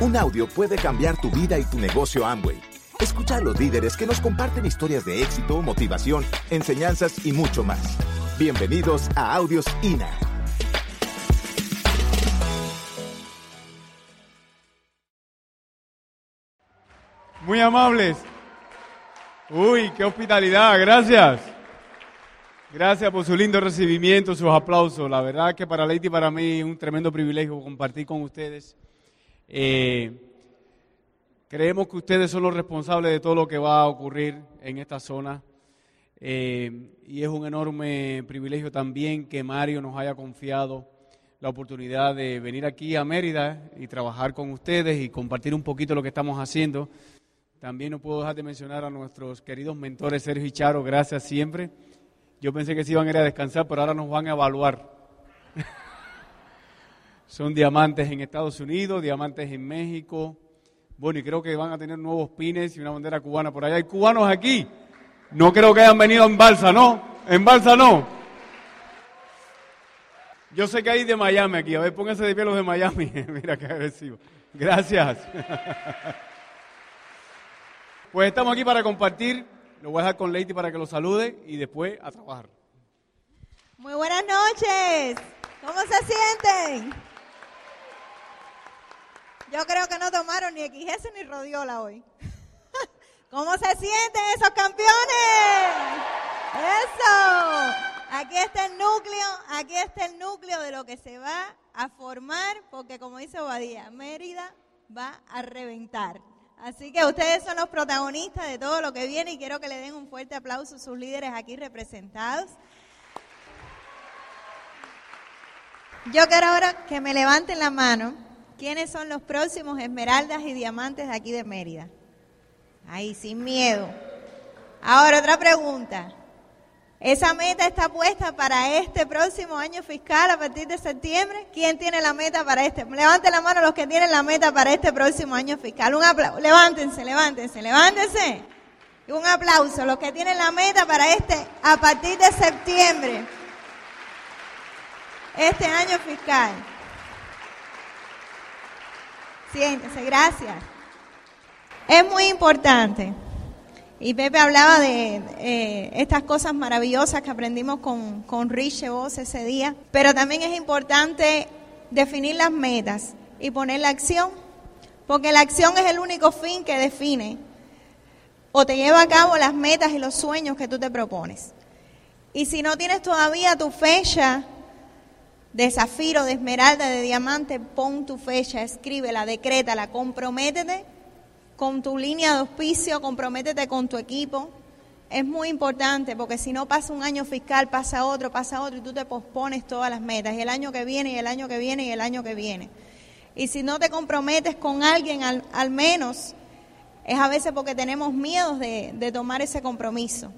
Un audio puede cambiar tu vida y tu negocio Amway. Escucha a los líderes que nos comparten historias de éxito, motivación, enseñanzas y mucho más. Bienvenidos a Audios INA. Muy amables. Uy, qué hospitalidad, gracias. Gracias por su lindo recibimiento, sus aplausos. La verdad que para Leite y para mí es un tremendo privilegio compartir con ustedes. Eh, creemos que ustedes son los responsables de todo lo que va a ocurrir en esta zona. Eh, y es un enorme privilegio también que Mario nos haya confiado la oportunidad de venir aquí a Mérida y trabajar con ustedes y compartir un poquito lo que estamos haciendo. También no puedo dejar de mencionar a nuestros queridos mentores Sergio y Charo, gracias siempre. Yo pensé que se iban a ir a descansar, pero ahora nos van a evaluar. Son diamantes en Estados Unidos, diamantes en México. Bueno, y creo que van a tener nuevos pines y una bandera cubana por allá. ¿Hay cubanos aquí? No creo que hayan venido en balsa, ¿no? En balsa no. Yo sé que hay de Miami aquí. A ver, pónganse de pie los de Miami. Mira qué agresivo. Gracias. pues estamos aquí para compartir. Lo voy a dejar con Leite para que lo salude y después a trabajar. Muy buenas noches. ¿Cómo se sienten? Yo creo que no tomaron ni XS ni rodiola hoy. ¿Cómo se sienten esos campeones? Eso. Aquí está el núcleo, aquí está el núcleo de lo que se va a formar, porque como dice Obadía, Mérida va a reventar. Así que ustedes son los protagonistas de todo lo que viene y quiero que le den un fuerte aplauso a sus líderes aquí representados. Yo quiero ahora que me levanten la mano ¿Quiénes son los próximos esmeraldas y diamantes de aquí de Mérida? Ahí, sin miedo. Ahora, otra pregunta. ¿Esa meta está puesta para este próximo año fiscal a partir de septiembre? ¿Quién tiene la meta para este? Levanten la mano los que tienen la meta para este próximo año fiscal. Un aplauso. Levántense, levántense, levántense. Un aplauso los que tienen la meta para este a partir de septiembre. Este año fiscal. Siéntese, gracias. Es muy importante. Y Pepe hablaba de eh, estas cosas maravillosas que aprendimos con, con Rich ese día. Pero también es importante definir las metas y poner la acción. Porque la acción es el único fin que define o te lleva a cabo las metas y los sueños que tú te propones. Y si no tienes todavía tu fecha de zafiro, de esmeralda, de diamante, pon tu fecha, escríbela, decrétala, comprométete con tu línea de auspicio, comprométete con tu equipo. Es muy importante porque si no pasa un año fiscal, pasa otro, pasa otro y tú te pospones todas las metas. Y el año que viene, y el año que viene, y el año que viene. Y si no te comprometes con alguien, al, menos, es a veces porque tenemos miedo de, de tomar ese compromiso.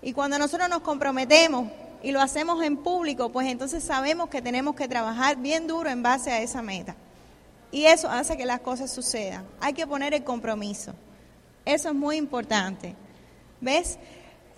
Y cuando nosotros nos comprometemos, y lo hacemos en público, pues entonces sabemos que tenemos que trabajar bien duro en base a esa meta. Y eso hace que las cosas sucedan. Hay que poner el compromiso. Eso es muy importante. ¿Ves?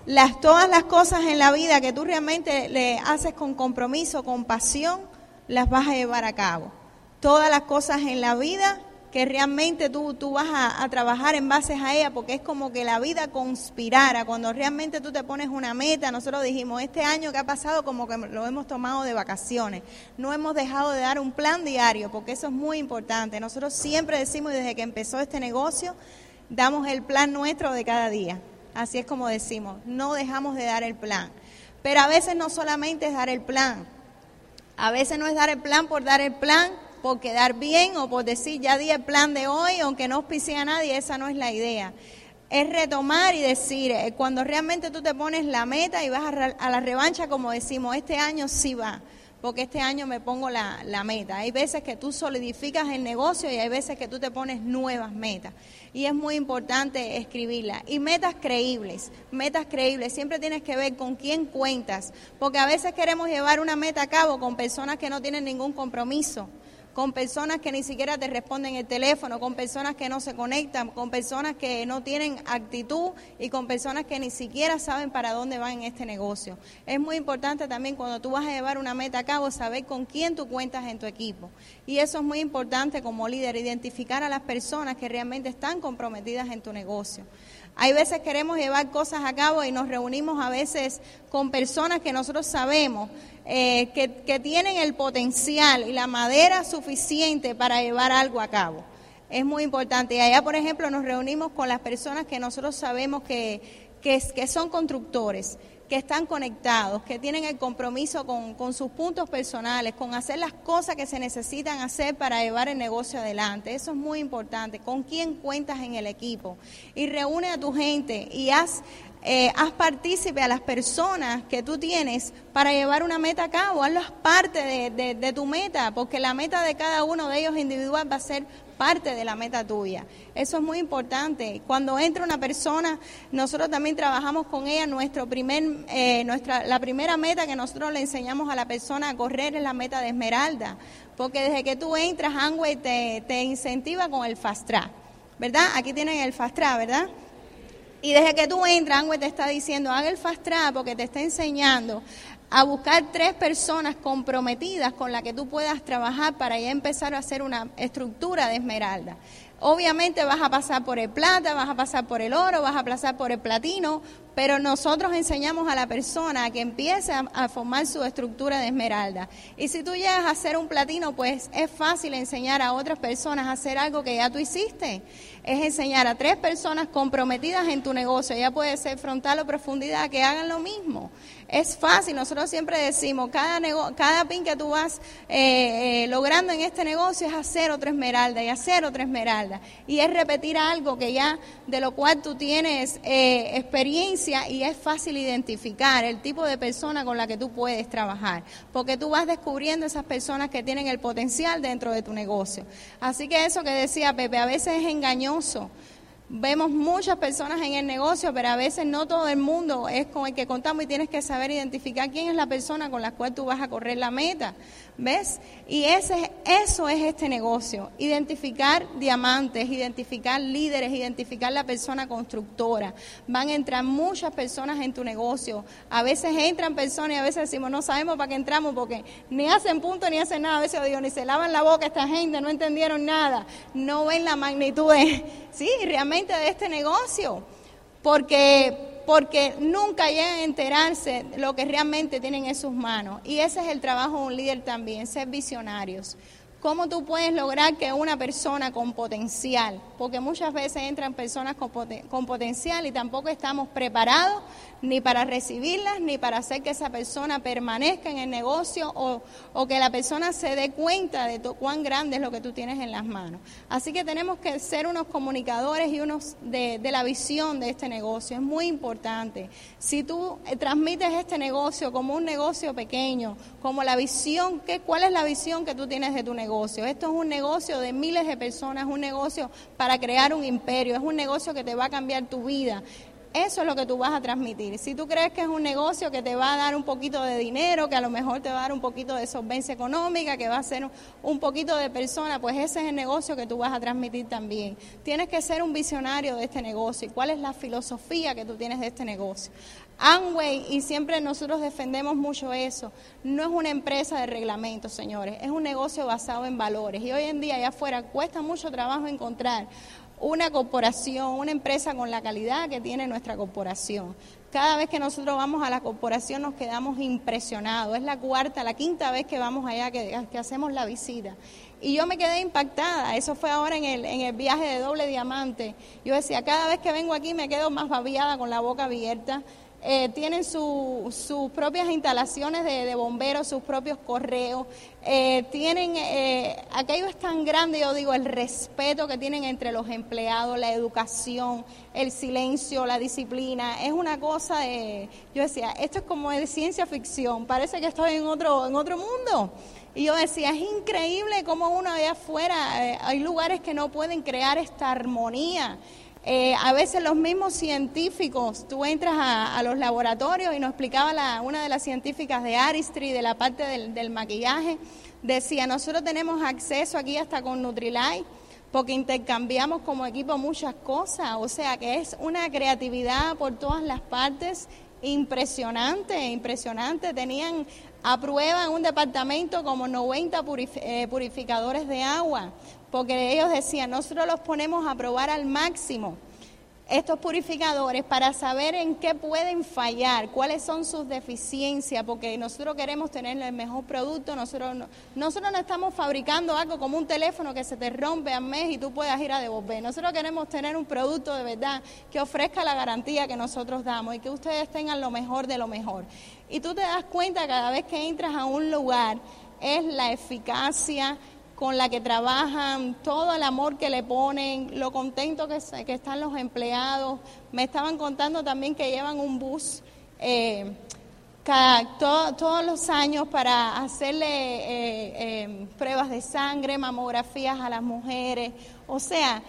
Las, todas las cosas en la vida que tú realmente le haces con compromiso, con pasión, las vas a llevar a cabo. Todas las cosas en la vida que realmente tú, tú vas a, trabajar en base a ella, porque es como que la vida conspirara. Cuando realmente tú te pones una meta, nosotros dijimos, este año que ha pasado como que lo hemos tomado de vacaciones. No hemos dejado de dar un plan diario, porque eso es muy importante. Nosotros siempre decimos, desde que empezó este negocio, damos el plan nuestro de cada día. Así es como decimos, no dejamos de dar el plan. Pero a veces no solamente es dar el plan, a veces no es dar el plan por dar el plan, por quedar bien o por decir ya di el plan de hoy, aunque no auspicie a nadie, esa no es la idea. Es retomar y decir, eh, cuando realmente tú te pones la meta y vas a, la revancha, como decimos, este año sí va porque este año me pongo la, meta. Hay veces que tú solidificas el negocio y hay veces que tú te pones nuevas metas. Y es muy importante escribirlas. Y metas creíbles, metas creíbles. Siempre tienes que ver con quién cuentas, porque a veces queremos llevar una meta a cabo con personas que no tienen ningún compromiso con personas que ni siquiera te responden el teléfono, con personas que no se conectan, con personas que no tienen actitud y con personas que ni siquiera saben para dónde van en este negocio. Es muy importante también cuando tú vas a llevar una meta a cabo saber con quién tú cuentas en tu equipo. Y eso es muy importante como líder, identificar a las personas que realmente están comprometidas en tu negocio. Hay veces queremos llevar cosas a cabo y nos reunimos a veces con personas que nosotros sabemos eh, que, que tienen el potencial y la madera suficiente para llevar algo a cabo. Es muy importante. Y allá, por ejemplo, nos reunimos con las personas que nosotros sabemos que, que, que son constructores que están conectados, que tienen el compromiso con, con, sus puntos personales, con hacer las cosas que se necesitan hacer para llevar el negocio adelante. Eso es muy importante. ¿Con quién cuentas en el equipo? Y reúne a tu gente y haz, eh, haz partícipe a las personas que tú tienes para llevar una meta a cabo. Hazlas parte de, tu meta, porque la meta de cada uno de ellos individual va a ser parte de la meta tuya. Eso es muy importante. Cuando entra una persona, nosotros también trabajamos con ella. Nuestro primer, eh, nuestra, la primera meta que nosotros le enseñamos a la persona a correr es la meta de Esmeralda, porque desde que tú entras, Angway te, te incentiva con el Fast Track, ¿verdad? Aquí tienen el Fast Track, ¿verdad? Y desde que tú entras, Angway te está diciendo, haga el Fast Track porque te está enseñando a buscar tres personas comprometidas con las que tú puedas trabajar para ya empezar a hacer una estructura de esmeralda. Obviamente vas a pasar por el plata, vas a pasar por el oro, vas a pasar por el platino, pero nosotros enseñamos a la persona a que empiece a, a, formar su estructura de esmeralda. Y si tú llegas a hacer un platino, pues es fácil enseñar a otras personas a hacer algo que ya tú hiciste. Es enseñar a tres personas comprometidas en tu negocio, ya puede ser frontal o profundidad, que hagan lo mismo. Es fácil, nosotros siempre decimos, cada, cada pin que tú vas eh, eh, logrando en este negocio es hacer otra esmeralda y hacer otra esmeralda. Y es repetir algo que ya, de lo cual tú tienes eh, experiencia y es fácil identificar el tipo de persona con la que tú puedes trabajar. Porque tú vas descubriendo esas personas que tienen el potencial dentro de tu negocio. Así que eso que decía Pepe, a veces es engañoso. Vemos muchas personas en el negocio, pero a veces no todo el mundo es con el que contamos y tienes que saber identificar quién es la persona con la cual tú vas a correr la meta. ¿Ves? Y ese, eso es este negocio. Identificar diamantes, identificar líderes, identificar la persona constructora. Van a entrar muchas personas en tu negocio. A veces entran personas y a veces decimos, no sabemos para qué entramos porque ni hacen punto ni hacen nada. A veces digo, ni se lavan la boca esta gente, no entendieron nada. No ven la magnitud de, sí, realmente de este negocio. Porque porque nunca llegan a enterarse de lo que realmente tienen en sus manos. Y ese es el trabajo de un líder también, ser visionarios. ¿Cómo tú puedes lograr que una persona con potencial, porque muchas veces entran personas con, poten con, potencial y tampoco estamos preparados ni para recibirlas, ni para hacer que esa persona permanezca en el negocio o, que la persona se dé cuenta de cuán grande es lo que tú tienes en las manos? Así que tenemos que ser unos comunicadores y unos de, la visión de este negocio. Es muy importante. Si tú eh, transmites este negocio como un negocio pequeño, como la visión, ¿qué, ¿cuál es la visión que tú tienes de tu negocio? Esto es un negocio de miles de personas, un negocio para crear un imperio, es un negocio que te va a cambiar tu vida. Eso es lo que tú vas a transmitir. Si tú crees que es un negocio que te va a dar un poquito de dinero, que a lo mejor te va a dar un poquito de solvencia económica, que va a ser un poquito de persona, pues ese es el negocio que tú vas a transmitir también. Tienes que ser un visionario de este negocio. ¿Y cuál es la filosofía que tú tienes de este negocio? Amway, y siempre nosotros defendemos mucho eso, no es una empresa de reglamentos, señores, es un negocio basado en valores. Y hoy en día allá afuera cuesta mucho trabajo encontrar una corporación, una empresa con la calidad que tiene nuestra corporación. Cada vez que nosotros vamos a la corporación nos quedamos impresionados. Es la cuarta, la quinta vez que vamos allá, que, que hacemos la visita. Y yo me quedé impactada. Eso fue ahora en el, en el viaje de doble diamante. Yo decía, cada vez que vengo aquí me quedo más babiada con la boca abierta eh, tienen su, sus propias instalaciones de, bomberos, sus propios correos, eh, tienen, eh, aquello es tan grande, yo digo, el respeto que tienen entre los empleados, la educación, el silencio, la disciplina, es una cosa de, yo decía, esto es como de ciencia ficción, parece que estoy en otro, en otro mundo. Y yo decía, es increíble cómo uno allá afuera, eh, hay lugares que no pueden crear esta armonía. Eh, a veces los mismos científicos, tú entras a, los laboratorios y nos explicaba la, una de las científicas de Aristry, de la parte del, del, maquillaje, decía, nosotros tenemos acceso aquí hasta con Nutrilite porque intercambiamos como equipo muchas cosas, o sea que es una creatividad por todas las partes impresionante, impresionante. Tenían a prueba en un departamento como 90 eh, purificadores de agua, porque ellos decían, nosotros los ponemos a probar al máximo estos purificadores para saber en qué pueden fallar, cuáles son sus deficiencias, porque nosotros queremos tener el mejor producto, nosotros no, nosotros no estamos fabricando algo como un teléfono que se te rompe al mes y tú puedas ir a devolver. Nosotros queremos tener un producto de verdad que ofrezca la garantía que nosotros damos y que ustedes tengan lo mejor de lo mejor. Y tú te das cuenta cada vez que entras a un lugar es la eficacia, con la que trabajan, todo el amor que le ponen, lo contento que, que están los empleados. Me estaban contando también que llevan un bus eh, todos los años para hacerle eh, eh, pruebas de sangre, mamografías a las mujeres. O sea,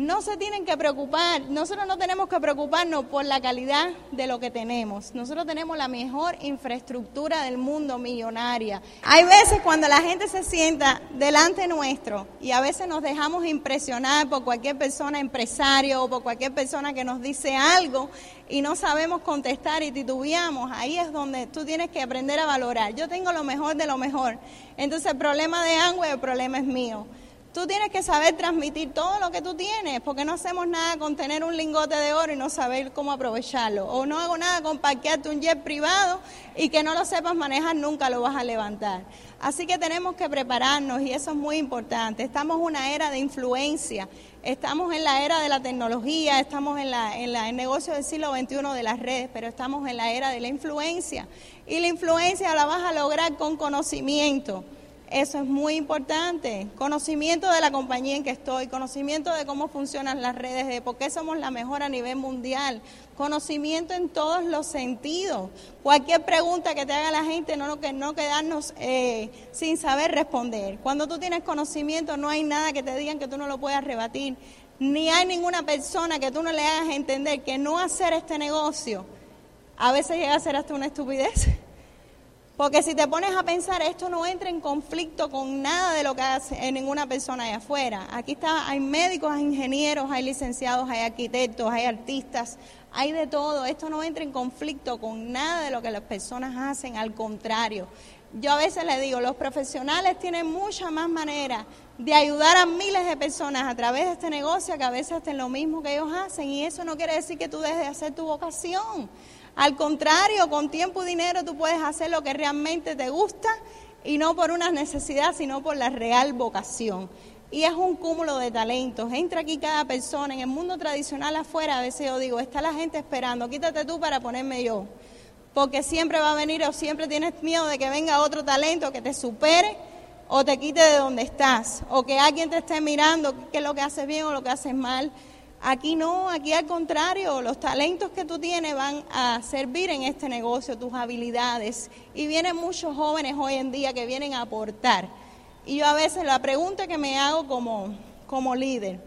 no se tienen que preocupar, nosotros no tenemos que preocuparnos por la calidad de lo que tenemos. Nosotros tenemos la mejor infraestructura del mundo, millonaria. Hay veces cuando la gente se sienta delante nuestro y a veces nos dejamos impresionar por cualquier persona, empresario o por cualquier persona que nos dice algo y no sabemos contestar y titubeamos, ahí es donde tú tienes que aprender a valorar. Yo tengo lo mejor de lo mejor. Entonces el problema de Angüe, el problema es mío. Tú tienes que saber transmitir todo lo que tú tienes, porque no hacemos nada con tener un lingote de oro y no saber cómo aprovecharlo. O no hago nada con parquearte un jet privado y que no lo sepas manejar, nunca lo vas a levantar. Así que tenemos que prepararnos y eso es muy importante. Estamos en una era de influencia, estamos en la era de la tecnología, estamos en, la, en el negocio del siglo XXI de las redes, pero estamos en la era de la influencia. Y la influencia la vas a lograr con conocimiento. Eso es muy importante. Conocimiento de la compañía en que estoy, conocimiento de cómo funcionan las redes, de por qué somos la mejor a nivel mundial, conocimiento en todos los sentidos. Cualquier pregunta que te haga la gente, no, no quedarnos eh, sin saber responder. Cuando tú tienes conocimiento, no hay nada que te digan que tú no lo puedas rebatir, ni hay ninguna persona que tú no le hagas entender que no hacer este negocio a veces llega a ser hasta una estupidez. Porque si te pones a pensar, esto no entra en conflicto con nada de lo que hace ninguna persona allá afuera. Aquí está, hay médicos, hay ingenieros, hay licenciados, hay arquitectos, hay artistas, hay de todo. Esto no entra en conflicto con nada de lo que las personas hacen, al contrario. Yo a veces le digo, los profesionales tienen muchas más maneras de ayudar a miles de personas a través de este negocio que a veces hacen lo mismo que ellos hacen y eso no quiere decir que tú dejes de hacer tu vocación. Al contrario, con tiempo y dinero tú puedes hacer lo que realmente te gusta y no por una necesidad, sino por la real vocación. Y es un cúmulo de talentos. Entra aquí cada persona. En el mundo tradicional afuera, a veces yo digo, está la gente esperando, quítate tú para ponerme yo. Porque siempre va a venir o siempre tienes miedo de que venga otro talento que te supere o te quite de donde estás. O que alguien te esté mirando qué es lo que haces bien o lo que haces mal. Aquí no, aquí al contrario, los talentos que tú tienes van a servir en este negocio, tus habilidades. Y vienen muchos jóvenes hoy en día que vienen a aportar. Y yo a veces la pregunta que me hago como, como líder,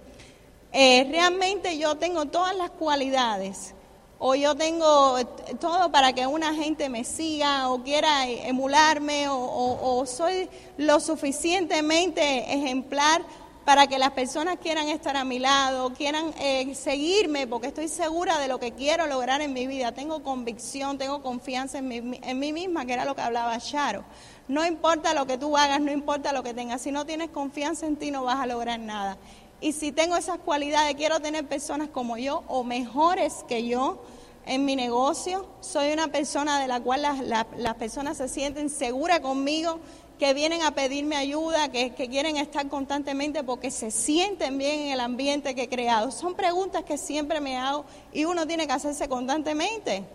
eh, ¿realmente yo tengo todas las cualidades? ¿O yo tengo todo para que una gente me siga o quiera emularme? o soy lo suficientemente ejemplar para que las personas quieran estar a mi lado, quieran eh, seguirme, porque estoy segura de lo que quiero lograr en mi vida. Tengo convicción, tengo confianza en mí, en mí misma, que era lo que hablaba Charo. No importa lo que tú hagas, no importa lo que tengas, si no tienes confianza en ti no vas a lograr nada. Y si tengo esas cualidades, quiero tener personas como yo o mejores que yo en mi negocio. Soy una persona de la cual las, las personas se sienten seguras conmigo que vienen a pedirme ayuda, que, quieren estar constantemente porque se sienten bien en el ambiente que he creado. Son preguntas que siempre me hago y uno tiene que hacerse constantemente.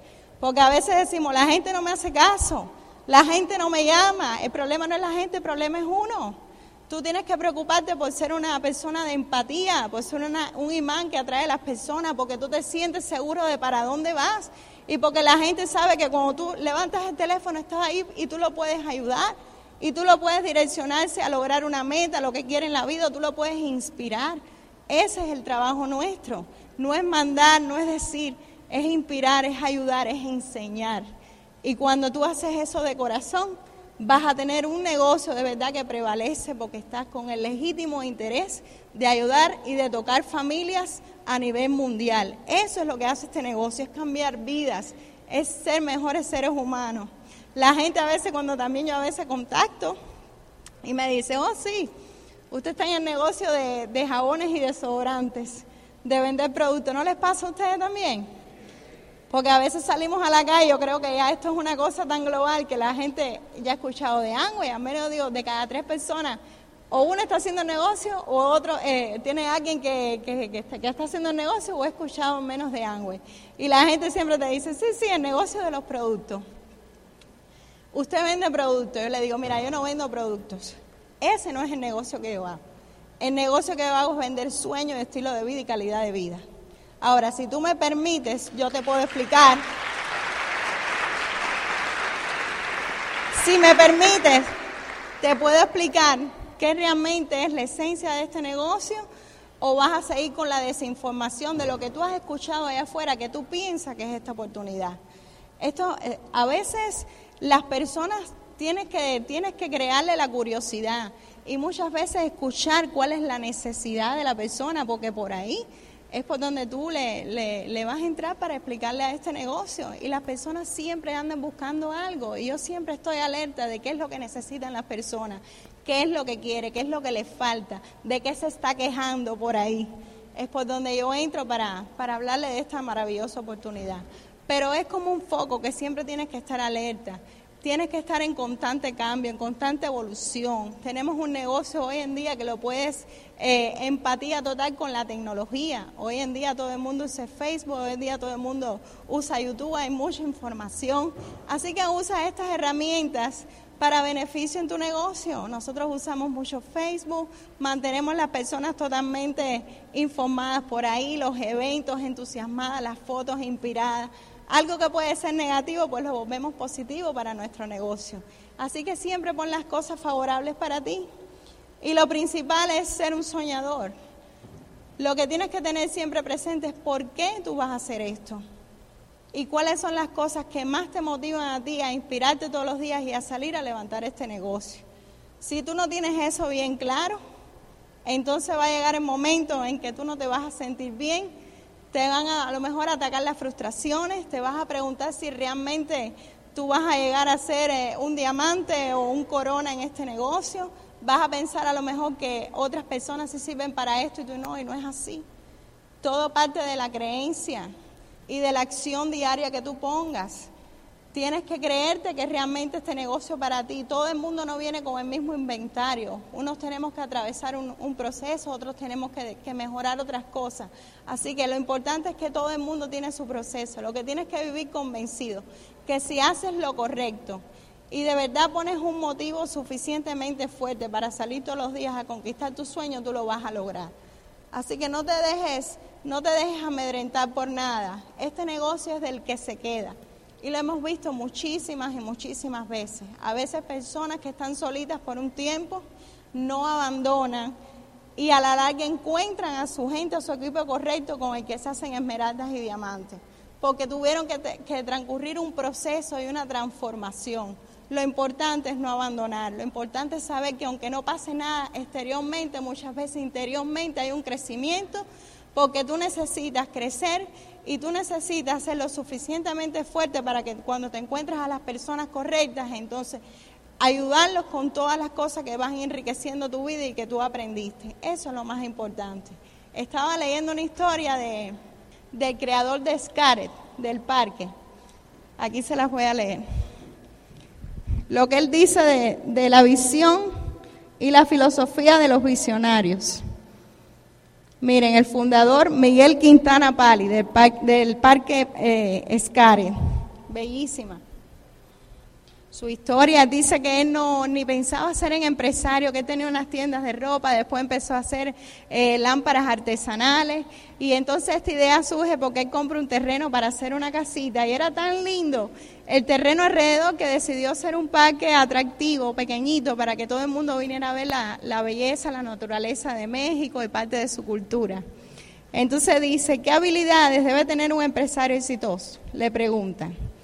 Porque a veces decimos, la gente no me hace caso, la gente no me llama. El problema no es la gente, el problema es uno. Tú tienes que preocuparte por ser una persona de empatía, por ser un imán que atrae a las personas, porque tú te sientes seguro de para dónde vas y porque la gente sabe que cuando tú levantas el teléfono estás ahí y tú lo puedes ayudar. Y tú lo puedes direccionarse a lograr una meta, lo que quiere en la vida, tú lo puedes inspirar. Ese es el trabajo nuestro. No es mandar, no es decir, es inspirar, es ayudar, es enseñar. Y cuando tú haces eso de corazón, vas a tener un negocio de verdad que prevalece porque estás con el legítimo interés de ayudar y de tocar familias a nivel mundial. Eso es lo que hace este negocio, es cambiar vidas, es ser mejores seres humanos. La gente a veces, cuando también yo a veces contacto y me dice, oh sí, usted está en el negocio de, jabones y desodorantes, de vender productos, ¿no les pasa a ustedes también? Porque a veces salimos a la calle, yo creo que ya esto es una cosa tan global que la gente ya ha escuchado de Angway, al menos digo, de cada tres personas, o uno está haciendo negocio o otro eh, tiene alguien que, que, está, que, está, haciendo negocio o ha escuchado menos de Angway. Y la gente siempre te dice, sí, sí, el negocio de los productos. Usted vende productos. Yo le digo, mira, yo no vendo productos. Ese no es el negocio que yo hago. El negocio que yo hago es vender sueños, estilo de vida y calidad de vida. Ahora, si tú me permites, yo te puedo explicar. Si me permites, te puedo explicar qué realmente es la esencia de este negocio o vas a seguir con la desinformación de lo que tú has escuchado allá afuera que tú piensas que es esta oportunidad. Esto eh, a veces las personas tienes que tienes que crearle la curiosidad y muchas veces escuchar cuál es la necesidad de la persona porque por ahí es por donde tú le, le, vas a entrar para explicarle a este negocio. Y las personas siempre andan buscando algo. Y yo siempre estoy alerta de qué es lo que necesitan las personas, qué es lo que quiere, qué es lo que les falta, de qué se está quejando por ahí. Es por donde yo entro para, para hablarle de esta maravillosa oportunidad. Pero es como un foco que siempre tienes que estar alerta tienes que estar en constante cambio, en constante evolución. Tenemos un negocio hoy en día que lo puedes eh, empatía total con la tecnología. Hoy en día todo el mundo usa Facebook, hoy en día todo el mundo usa YouTube, hay mucha información. Así que usa estas herramientas para beneficio en tu negocio. Nosotros usamos mucho Facebook, mantenemos las personas totalmente informadas por ahí, los eventos entusiasmadas, las fotos inspiradas. Algo que puede ser negativo, pues lo volvemos positivo para nuestro negocio. Así que siempre pon las cosas favorables para ti. Y lo principal es ser un soñador. Lo que tienes que tener siempre presente es por qué tú vas a hacer esto. Y cuáles son las cosas que más te motivan a ti a inspirarte todos los días y a salir a levantar este negocio. Si tú no tienes eso bien claro, entonces va a llegar el momento en que tú no te vas a sentir bien te van a, a lo mejor a atacar las frustraciones, te vas a preguntar si realmente tú vas a llegar a ser eh, un diamante o un corona en este negocio, vas a pensar a lo mejor que otras personas se sirven para esto y tú no, y no es así. Todo parte de la creencia y de la acción diaria que tú pongas. Tienes que creerte que realmente este negocio para ti, todo el mundo no viene con el mismo inventario. Unos tenemos que atravesar un, proceso, otros tenemos que, que, mejorar otras cosas. Así que lo importante es que todo el mundo tiene su proceso. Lo que tienes que vivir convencido, que si haces lo correcto y de verdad pones un motivo suficientemente fuerte para salir todos los días a conquistar tu sueño, tú lo vas a lograr. Así que no te dejes, no te dejes amedrentar por nada. Este negocio es del que se queda. Y lo hemos visto muchísimas y muchísimas veces. A veces personas que están solitas por un tiempo no abandonan y a la larga encuentran a su gente, a su equipo correcto con el que se hacen esmeraldas y diamantes. Porque tuvieron que, que transcurrir un proceso y una transformación. Lo importante es no abandonar, lo importante es saber que aunque no pase nada exteriormente, muchas veces interiormente hay un crecimiento, porque tú necesitas crecer y tú necesitas ser lo suficientemente fuerte para que cuando te encuentres a las personas correctas, entonces ayudarlos con todas las cosas que van enriqueciendo tu vida y que tú aprendiste. Eso es lo más importante. Estaba leyendo una historia de, del creador de Scaret, del parque. Aquí se las voy a leer. Lo que él dice de, de la visión y la filosofía de los visionarios. Miren, el fundador Miguel Quintana Pali del, del Parque eh, Escare, bellísima. Su historia dice que él no ni pensaba ser en empresario, que él tenía unas tiendas de ropa, después empezó a hacer eh, lámparas artesanales y entonces esta idea surge porque él compra un terreno para hacer una casita y era tan lindo el terreno alrededor que decidió ser un parque atractivo, pequeñito, para que todo el mundo viniera a ver la, la belleza, la naturaleza de México y parte de su cultura. Entonces dice, ¿qué habilidades debe tener un empresario exitoso? Le preguntan.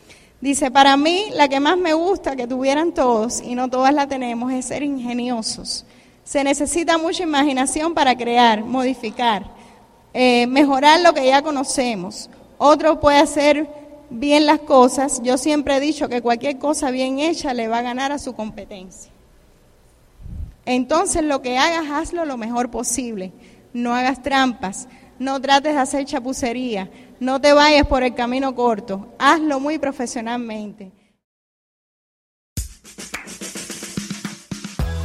Dice, para mí la que más me gusta que tuvieran todos, y no todas la tenemos, es ser ingeniosos. Se necesita mucha imaginación para crear, modificar, eh, mejorar lo que ya conocemos. Otro puede hacer bien las cosas. Yo siempre he dicho que cualquier cosa bien hecha le va a ganar a su competencia. Entonces lo que hagas, hazlo lo mejor posible. No hagas trampas, no trates de hacer chapucería, no te vayas por el camino corto, hazlo muy profesionalmente.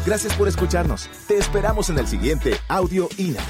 Gracias por escucharnos. Te esperamos en el siguiente Audio INA.